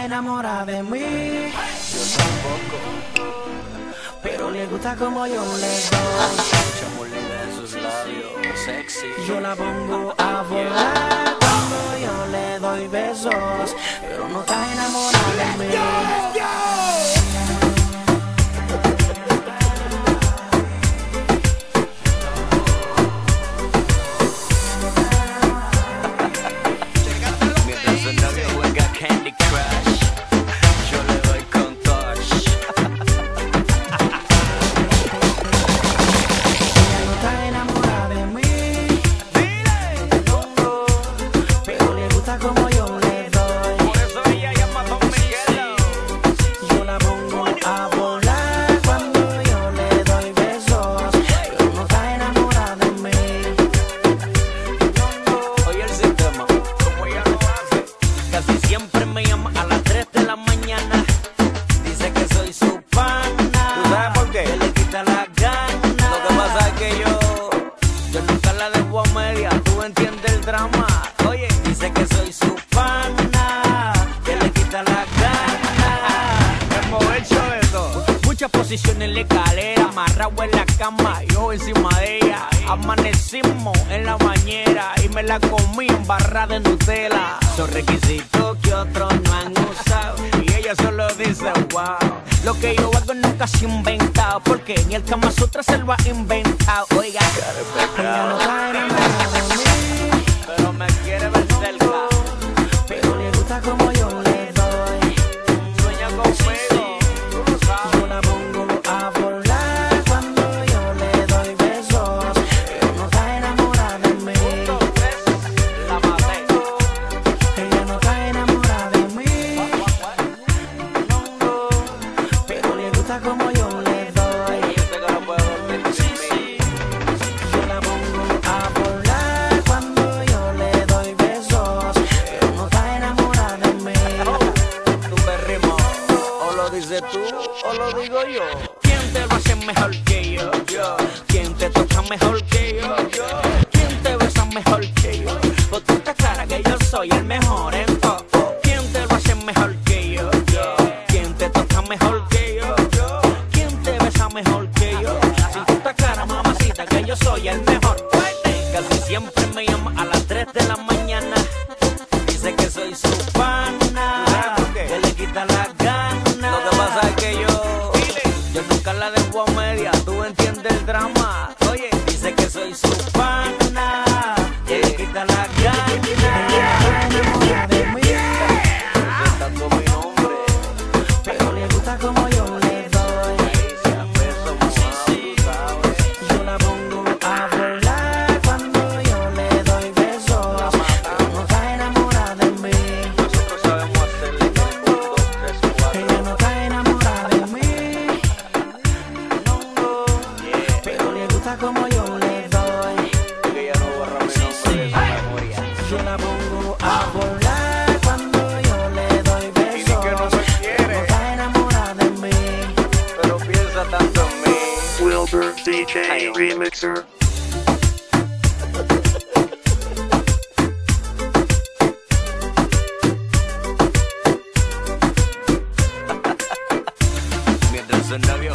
está enamorada de mí. Yo tampoco. Pero le gusta como yo le doy. Sus labios, sexy. Yo la pongo a volar cuando yo le doy besos. Pero no está enamorada siempre me llama a las 3 de la mañana. Dice que soy su pana. ¿Tú sabes por qué? Que le quita la gana. Lo que pasa es que yo, yo nunca la dejo a media. Tú entiendes el drama. Oye, dice que soy su pana. Que le quita la gana. Hemos hecho de todo. Muchas posiciones en la escalera, amarrado en la cama, yo encima de ella. Amanecimos en la bañera y me la comí en barra de Nutella. Son requisitos que ha inventado porque ni el Kama Sutra se lo ha inventado. Oiga, Ella no está enamorada de mí. pero me quiere ver cerca. Pero le gusta como yo dices tú o lo digo yo. ¿Quién te lo hace mejor que yo? ¿Quién te toca mejor que yo? ¿Quién te besa mejor que yo? Pues tú estás clara que yo soy el mejor en todo. ¿Quién te lo hace mejor que yo? ¿Quién te toca mejor que yo? ¿Quién te besa mejor que yo? Si tú estás clara, mamacita, que yo soy el mejor. Casi siempre me llama a las 3 de la mañana. Dice que soy su pana. Entiendes el como yo le doy. Ella no borra mi de memoria. Yo la pongo a volar cuando yo le doy besos. Y que no se quiere. Está enamorada de mí. Pero piensa tanto en mí. Wilbur DJ Remixer. Mientras el novio